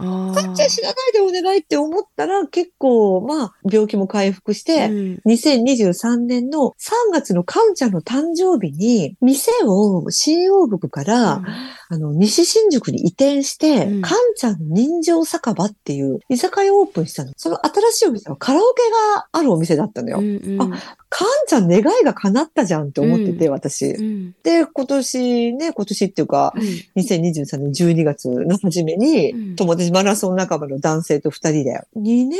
ー、あかんちゃん死なないでお願いって思ったら結構、まあ、病気も回復して、うん。2023年の3月のかんちゃんの誕生日に、店を新大久保から、あの、西新宿に移転して、うん。かんちゃんの人情酒場っていう居酒屋をオープンしたの。その新しいお店はカラオケがあるお店だったのよ。うんうん。かんちゃん願いが叶ったじゃんって思ってて、う私。うん。で、今年ね、今年っていうか、2023年12月の初めに、うん。友達マラソン仲間の男性と二人で、2年ぶりに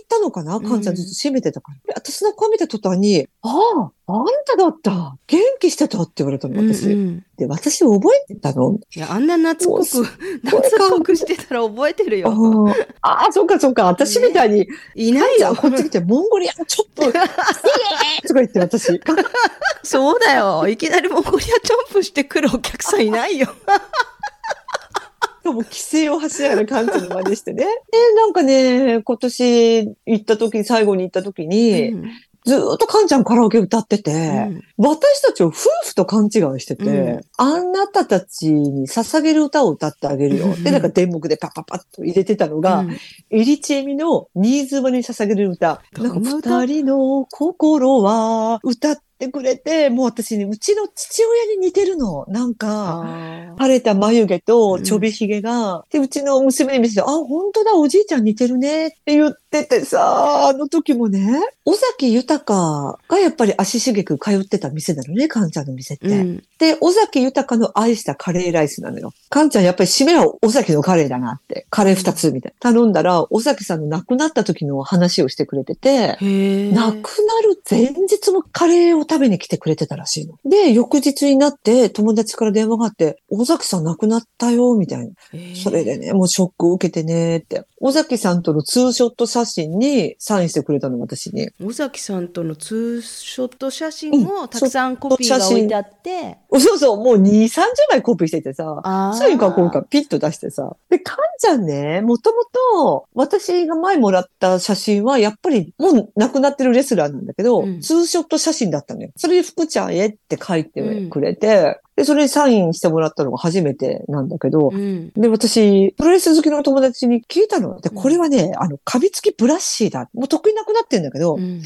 行ったのかな？うん。かんちゃんずっと閉めてたから。で私の顔見た途端に、ああ、あんただった。元気してたって言われたの、私。うんうん。で、って私覚えてたの？いや、あんな夏っぽく、夏っぽくしてたら覚えてるあよ。ーあー、そっかそっか。私みたいに、いないよ。こっち来て、モンゴリアンちょっと、イエーイとか言って私、そうだよ。いきなりモンゴリアチョンプしてくるお客さんいないよ。もう規制を走らカンちゃんの真似してね。で、なんかね、今年行った時、最後に行った時に、うんずーっとカンちゃんカラオケ歌ってて、うん。私たちを夫婦と勘違いしてて、うん。あなたたちに捧げる歌を歌ってあげるよ。うん。で、なんか電目でパッパッパッと入れてたのが、うん。エリチエミの新妻に捧げる歌。なんか二人の心は歌ってくれて、もう私ね、うちの父親に似てるの。なんか、あ晴れた眉毛とちょびひげが、で、うちの娘に見せて、あ、本当だ、おじいちゃん似てるねって言っててさ、あの時もね、尾崎豊がやっぱり足しげく通ってた店なのね、カンちゃんの店って。ーうんで、尾崎豊の愛したカレーライスなのよ。カンちゃんやっぱり締めは尾崎のカレーだなって。カレー二つみたいな。頼んだら、尾崎さんの亡くなった時の話をしてくれてて。亡くなる前日もカレーを食べに来てくれてたらしいの。で、翌日になって友達から電話があって、尾崎さん亡くなったよ、みたいな。それでね、もうショックを受けてね、って。尾崎さんとのツーショット写真にサインしてくれたの、私に。尾崎さんとのツーショット写真をたくさんコピーが写真置いてあって、そうそう、もう2、30枚コピーしててさ。サイン書こうか、ピッと出してさ。で、カンちゃんね、もともと、私が前もらった写真は、やっぱり、もう亡くなってるレスラーなんだけど、うんツーショット写真だったのよ。それで福ちゃんへって書いてくれて、で、それにサインしてもらったのが初めてなんだけど、うん。で、私、プロレス好きの友達に聞いたの。で、うんこれはね、あの、カビ付きブラッシーだ。もう得意なくなってんだけど、うん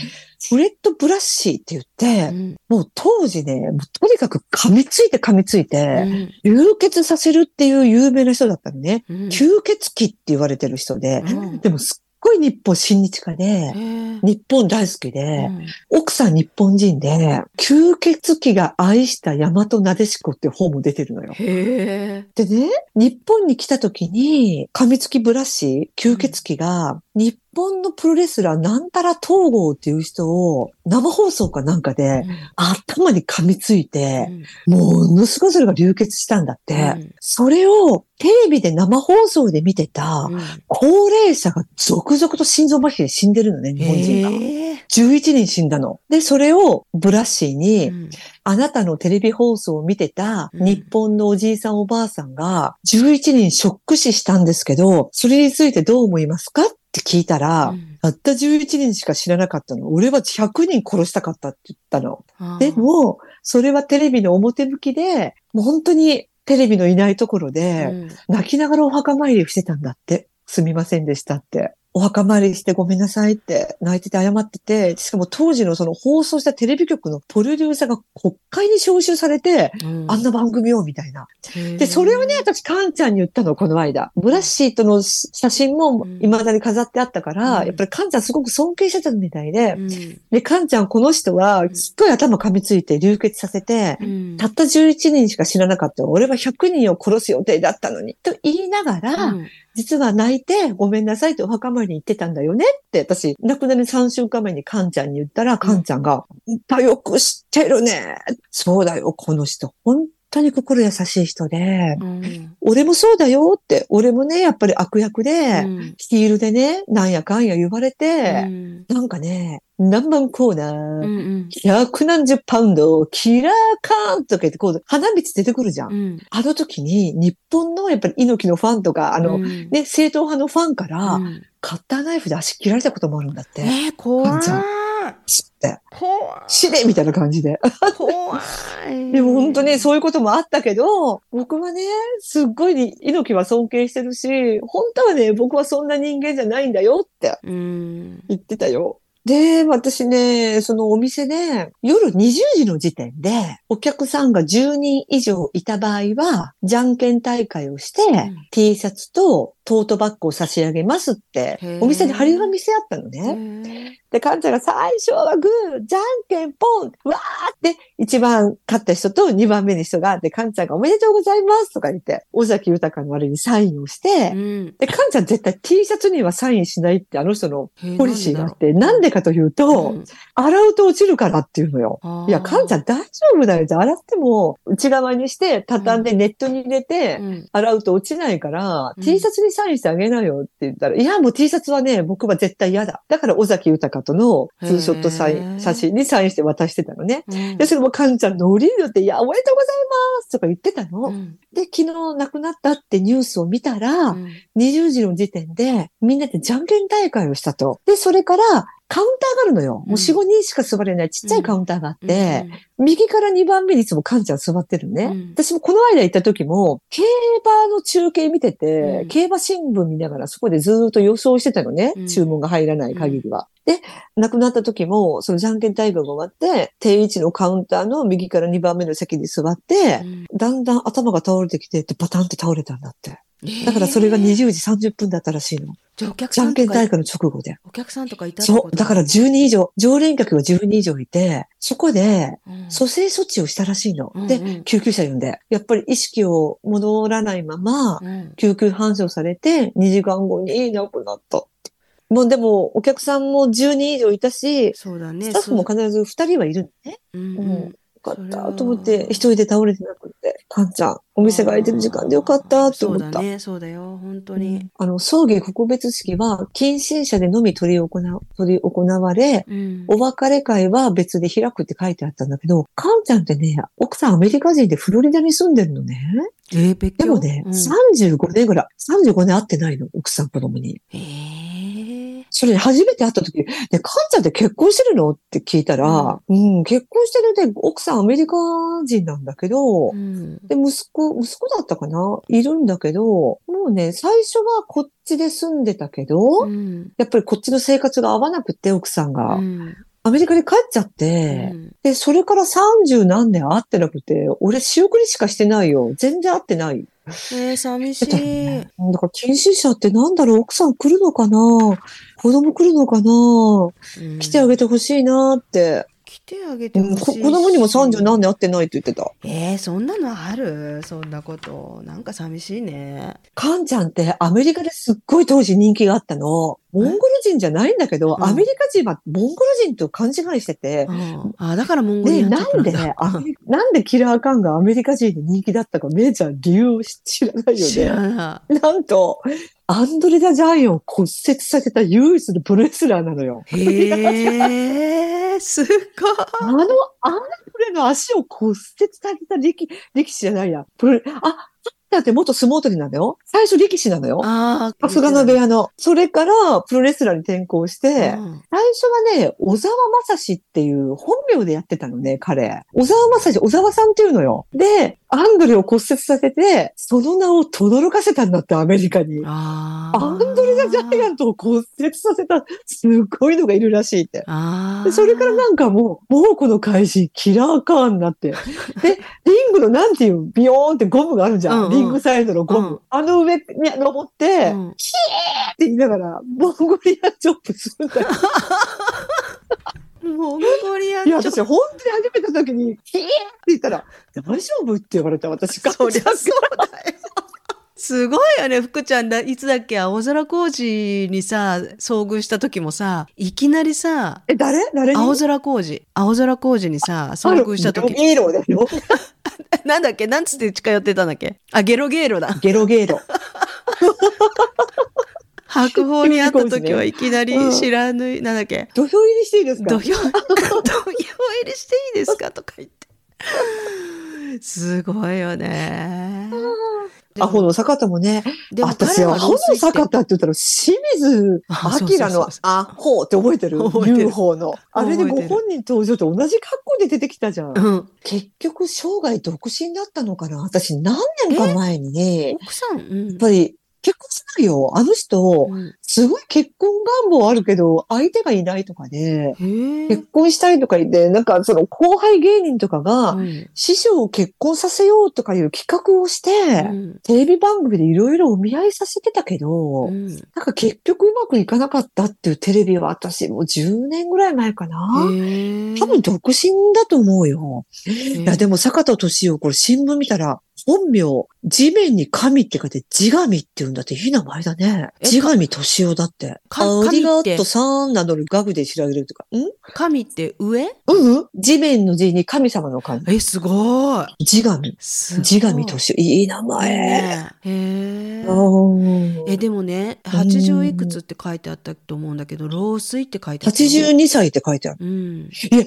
フレットブラッシーって言って、うんもう当時ね、もうとにかく噛みついて噛みついて、うん流血させるっていう有名な人だったのね。うん吸血鬼って言われてる人で、うんでもすっごい日本親日家で、日本大好きで、うん。奥さん日本人で、吸血鬼が愛した大和なでしこっていう本も出てるのよ。でね、日本に来た時に、噛みつきブラシ、吸血鬼が、日本のプロレスラーなんたら東郷っていう人を生放送かなんかで頭に噛みついて、ものすごいそれが流血したんだって。うん。それをテレビで生放送で見てたうん。高齢者が続々と心臓麻痺で死んでるのね、日本人が。へえ11人死んだの。で、それをブラッシーに、うん。あなたのテレビ放送を見てたうん。日本のおじいさんおばあさんが11人ショック死したんですけど、それについてどう思いますか？って聞いたら、うんたった11人しか知らなかったの。俺は100人殺したかったって言ったの。でも、それはテレビの表向きで、もう本当にテレビのいないところで、うん泣きながらお墓参りをしてたんだって。すみませんでしたって。お墓参りしてごめんなさいって泣いてて謝ってて、しかも当時のその放送したテレビ局のプロデューサーが国会に招集されて、うん。あんな番組をみたいな。で、それをね、私、カンちゃんに言ったの、この間。ブラッシーとの写真もうん。未だに飾ってあったから、うん。やっぱりカンちゃんすごく尊敬してたみたいで、うん。で、カンちゃんこの人はすっごい頭噛みついて流血させて、うん。たった11人しか知らなかった。俺は100人を殺す予定だったのに。と言いながら、うん実は泣いてごめんなさいってお墓参りに行ってたんだよねって、私、亡くなる3週間前にカンちゃんに言ったら、カンちゃんが、うん、よく知ってるね。そうだよ、この人。本当に心優しい人で、うん。俺もそうだよって、俺もね、やっぱり悪役で、うん。ヒールでね、なんやかんや言われて、うん。なんかね、何番コーナー、うんうん。百何十パウンド、キラーカーンとか言って、こう、花道出てくるじゃん。うん。あの時に、日本のやっぱり猪木のファンとか、あの、うん。ね、正統派のファンから、うん。カッターナイフで足切られたこともあるんだって。えー、怖いって、死ねみたいな感じで。怖い。でも本当にそういうこともあったけど、僕はね、すっごい猪木は尊敬してるし、本当はね、僕はそんな人間じゃないんだよってうん。言ってたよ。で、私ね、そのお店で、夜20時の時点で、お客さんが10人以上いた場合は、じゃんけん大会をして、ん。T シャツとトートバッグを差し上げますってお店に張り紙してあったのへね。ーで、で、カンちゃんが最初はグー、じゃんけんぽん、わーって、一番勝った人と二番目の人が、で、カンちゃんがおめでとうございますとか言って、尾崎豊のあれにサインをして、うん。で、カンちゃん絶対 T シャツにはサインしないってあの人のポリシーがあって、なんでかというと、うん洗うと落ちるからっていうのよ。いや、カンちゃん、ん大丈夫だよ。洗っても内側にして、畳んでネットに入れて、うん洗うと落ちないから、うん T シャツにサインしてあげなよって言ったら、いや、もう T シャツはね、僕は絶対嫌だ。だから、尾崎豊とのツーショットサイン、写真にサインして渡してたのね。うんで、それもカンちゃんノリに乗って、いや、おめでとうございますとか言ってたの。うんで、昨日亡くなったってニュースを見たら、うん20時の時点で、みんなでじゃんけん大会をしたと。で、それから、カウンターがあるのよ。もう4、5人しか座れないちっちゃいカウンターがあって、右から2番目にいつもカンちゃん座ってるのね。うん私もこの間行った時も、競馬の中継見てて、うん競馬新聞見ながらそこでずーっと予想してたのね。うん注文が入らない限りは。で、亡くなった時も、そのじゃんけん大会が終わって、定位置のカウンターの右から2番目の席に座って、うんだんだん頭が倒れてきて、で、バタンって倒れたんだって。だからそれがえー20時30分だったらしいの。じゃあお客じゃさんとかんけん大会の直後で。お客さんとかいたそう。とだから10人以上、常連客が10人以上いて、そこで、うん蘇生措置をしたらしいの。うんうんで、救急車呼んで。やっぱり意識を戻らないまま、うん救急搬送されて、2時間後に亡くなった。もうでも、お客さんも10人以上いたし、そうだね。スタッフも必ず2人はいるのね。そううんかったと思って、一人で倒れてなくて、カンちゃん、お店が開いてる時間でよかったと思った。そうだね、そうだよ、本当に。あの、葬儀告別式は、近親者でのみ取り行う、取り行われ、うんお別れ会は別で開くって書いてあったんだけど、カンちゃんってね、奥さんアメリカ人でフロリダに住んでるのね。えー、でもね、うん35年ぐらい、35年会ってないの、奥さん子供に。えーそれで初めて会った時、ね、カンちゃんって結婚してるの？って聞いたら、うん、結婚してるで、奥さんアメリカ人なんだけど、うん。で、息子、息子だったかな？いるんだけど、もうね、最初はこっちで住んでたけど、うん。やっぱりこっちの生活が合わなくて、奥さんが。うん。アメリカに帰っちゃって、うん。で、それから30何年会ってなくて、俺仕送りしかしてないよ。全然会ってない。えー、寂しい。だから、近親者ってなんだろう？奥さん来るのかな？子供来るのかな？うん来てあげてほしいなって。来てあげてほしいし。子供にも30何年会ってないって言ってた。えー、そんなのある？そんなこと。なんか寂しいね。カンちゃんってアメリカですっごい当時人気があったの。モンゴル人じゃないんだけど、うんアメリカ人はモンゴル人と勘違いしててう、ん、あ、だからモンゴリね、アンチョなんでコだアメリ なんでキラーカンがアメリカ人で人気だったか、メイちゃん理由を知らないよ知ね。らななんと、アンドレダ・ジャイアンを骨折させた唯一のプロレスラーなのよ。い。へえー、すごい。あの、あのプレの足を骨折された力力士じゃないや。プロレあ、だって元相撲取りなんだよ。最初力士なのよ。ああ、春日野部屋の。それから、プロレスラーに転向して、うん最初はね、小沢正史っていう本名でやってたのね、彼。小沢正史、小沢さんっていうのよ。で、アンドレを骨折させて、その名を轟かせたんだって、アメリカに。あアンドレダ・ジャイアントを骨折させた、すごいのがいるらしいって。あでそれからなんかもう、もうこの怪人、キラーカーになって。で、リングのなんていう、ビヨーンってゴムがあるじゃん。うんうんリングサイドのゴム。うんあの上に登って、うんって言いながら、モンゴリアンチョップするんだよ。モンゴリアンいや、私本当に初めての時に、キーって言ったら、大丈夫って言われた、私。そりゃそうだよ。すごいよね、福ちゃんだ。いつだっけ、青空工事にさ、遭遇した時もさ、いきなりさ、え、誰？誰に？青空工事、青空工事にさ、遭遇した時、ゲロゲロだよ。なんだっけ、なんつって近寄ってたんだっけ？あ、ゲロゲーロだ。ゲロゲロ。白鵬に会った時は いきなりうん知らぬい、なんだっけ、土俵入りしていいですか？土俵、土俵入りしていいですか？とか言って。すごいよね。アホの坂田もね、でも私はアホの坂田って言ったら、清水明のアホって覚えてる ?UFO の。あれでご本人登場と同じ格好で出てきたじゃん。うん。結局生涯独身だったのかな？私何年か前にね、やっ奥さん、うん。ぱり結婚しないよ。あの人、うんすごい結婚願望あるけど、相手がいないとかで、へえ。結婚したいとか言って、なんかその後輩芸人とかが、うん師匠を結婚させようとかいう企画をして、うんテレビ番組でいろいろお見合いさせてたけど、うんなんか結局うまくいかなかったっていうテレビは私もう10年ぐらい前かな。多分独身だと思うよ。いや、でも坂田敏夫、これ新聞見たら、本名、地面に神って書いて、地神って言うんだっていい名前だね。え地神敏夫だって。かありが神ってとさんなどのガグで知られるとか。ん？神って上？うんうん地面の字に神様の神。え、すごい。地神。地神敏夫。いい名前。ねへえ。うんえ、でもね、80いくつって書いてあったと思うんだけど、老衰って書いてあったよ。82歳って書いてある。うん。いや、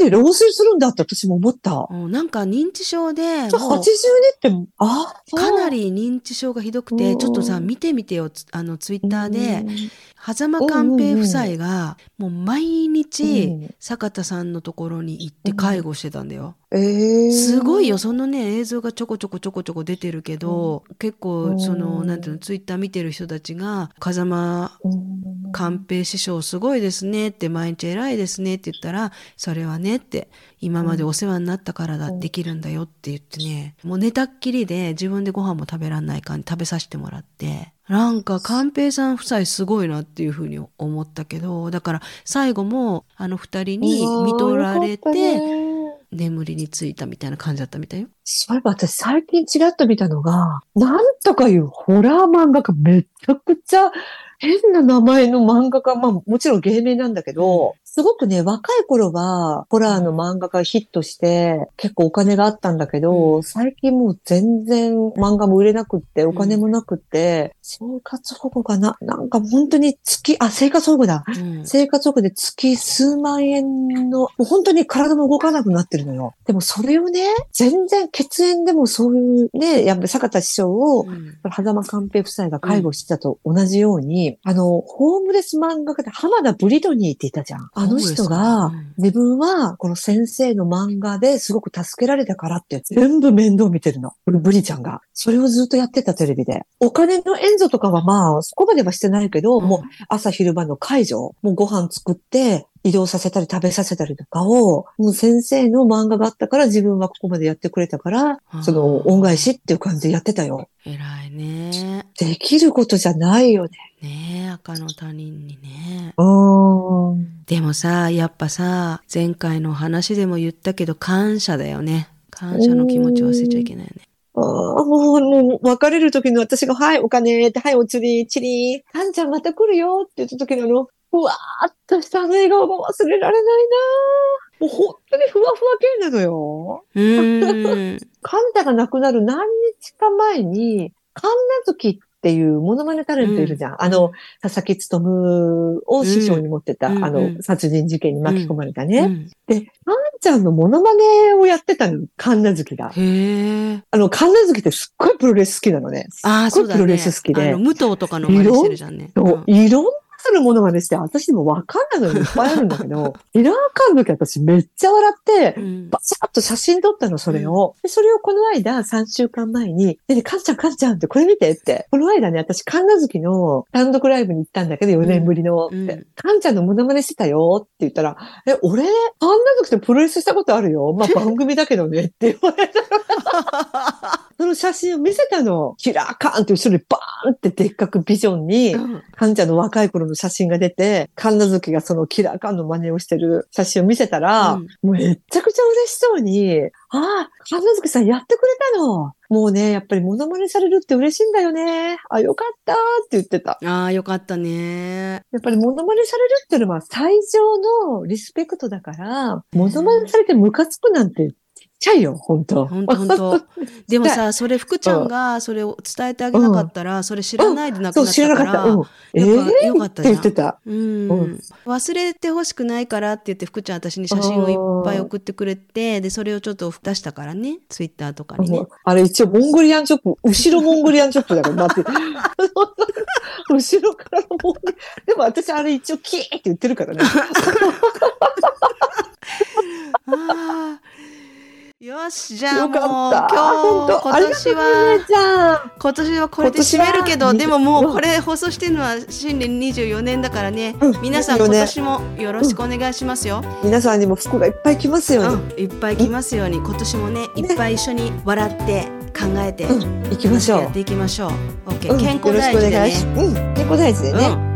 82で老衰するんだって私も思った。うんなんか認知症で、じゃあ82もうって、あ、かなり認知症がひどくて、うん。ちょっとさ、見てみてよ、つあの、ツイッターで、うん。狭間寛平夫妻が、もう毎う日、ん。坂田さんのところに行って介護してたんだよ。えー。すごいよ、そのね、映像がちょこちょこちょこちょこ出てるけど、結う構、んその、なんていうの、ツイッター見てる人たちが、風間うん。寛平師匠すごいですねって毎日偉いですねって言ったらそれはねって今までお世話になったからだ、うん。できるんだよって言ってね。もう寝たっきりで自分でご飯も食べらんないから食べさせてもらってなんか寛平さん夫妻すごいなっていうふうに思ったけどだから最後もあの二人に見とられてね眠りについたみたいな感じだったみたいよ。そういえば私最近ちらっと見たのが、なんとかいうホラー漫画家めちゃくちゃ変な名前の漫画家、まあもちろん芸名なんだけど、すごくね、若い頃はホラーの漫画がヒットして結構お金があったんだけど、うん最近もう全然漫画も売れなくって、お金もなくって、生活保護がな、なんか本当に月、あ、生活保護だ。うん生活保護で月数万円の、もう本当に体も動かなくなってるのよ。でもそれをね、全然血縁でもそういうね、やっぱり坂田師匠を、うん狭間寛平夫妻が介護してたと同じように、あの、ホームレス漫画家で浜田ブリトニーっていたじゃん。あの人が、うん自分はこの先生の漫画ですごく助けられたからって全部面倒見てるの。これブリちゃんが。それをずっとやってたテレビで。お金の援助とかはまあそこまではしてないけど、もう朝昼晩の介助、もうご飯作って移動させたり食べさせたりとかを、もう先生の漫画があったから自分はここまでやってくれたからその恩返しっていう感じでやってたよ。偉いね。できることじゃないよね。ねえ赤の他人にね。うーん。でもさ、やっぱさ、前回の話でも言ったけど感謝だよね。感謝の気持ち忘れちゃいけないよね。ああ、もう、もう、別れる時の私が、はい、お金って、はい、お釣り、チリー、タンちゃんまた来るよって言った時のあの、ふわーっとしたあの笑顔が忘れられないなもう本当にふわふわ系なのよ。うーん。カンタが亡くなる何日か前に、神奈月っていうモノマネタレントいるじゃん。あの、佐々木努を師匠に持ってた、うんうんあの、殺人事件に巻き込まれたね。うんで、カンちゃんのモノマネをやってたの、神奈月が。へえ。あの、神奈月ってすっごいプロレス好きなのね。ああ、すっごいうプロそだね。レス好きであの、武藤とかの真似してるじゃんね。そううんいろんなするものまでして、私でもわかんないのにいっぱいあるんだけど、エランの時私めっちゃ笑ってう、んバシャッと写真撮ったの、それを。で、それをこの間、3週間前に、ねえねえ、カンちゃん、カンちゃんってこれ見てって。この間ね、私、神奈月の単独ライブに行ったんだけど、4年ぶりの。うんってカンちゃんのモノマネしてたよって言ったら、え、俺、神奈月でプロレスしたことあるよ。まあ、番組だけどねって言われた。その写真を見せたの。キラーカーンって後ろにバーンってでっかくビジョンに、うんカンちゃんの若い頃の写真が出て、神奈月がそのキラーカンの真似をしてる写真を見せたら、うんもうめっちゃくちゃ嬉しそうに、ああ、神奈月さんやってくれたの。もうね、やっぱりモノマネされるって嬉しいんだよね。あ、よかったって言ってた。ああ、よかったね。やっぱりモノマネされるっていうのは最上のリスペクトだから、モノマネされてムカつくなんてちゃいよ、本当。ほんとほんと。でもさ、それ福ちゃんがそれを伝えてあげなかったら、それ知らないで亡くなっ知らなかった。たから、うん。えよかったじゃん。って言ってた。うん。うん。忘れてほしくないからって言って福ちゃん私に写真をいっぱい送ってくれてでそれをちょっと出したからねツイッターとかにね。あれ一応モンゴリアンチョップ、後ろモンゴリアンチョップだから、待って。後ろからモンゴリでも私あれ一応キーって言ってるからね。あーよし、じゃあもう。今本日、今年は。今年はこれで締めるけど、でももううんこれ放送してるのは新年24年だからね、うん皆さん24年今年もよろしくお願いしますよ。皆さんにも服がいっぱい来ますように。うん、いっぱい来ますように、今年もね、いっぱい一緒に笑って考えて、うん、行きましょうやっ。ていきましょう。オッケー、うん健康大事でね。うん、健康大事でね。うん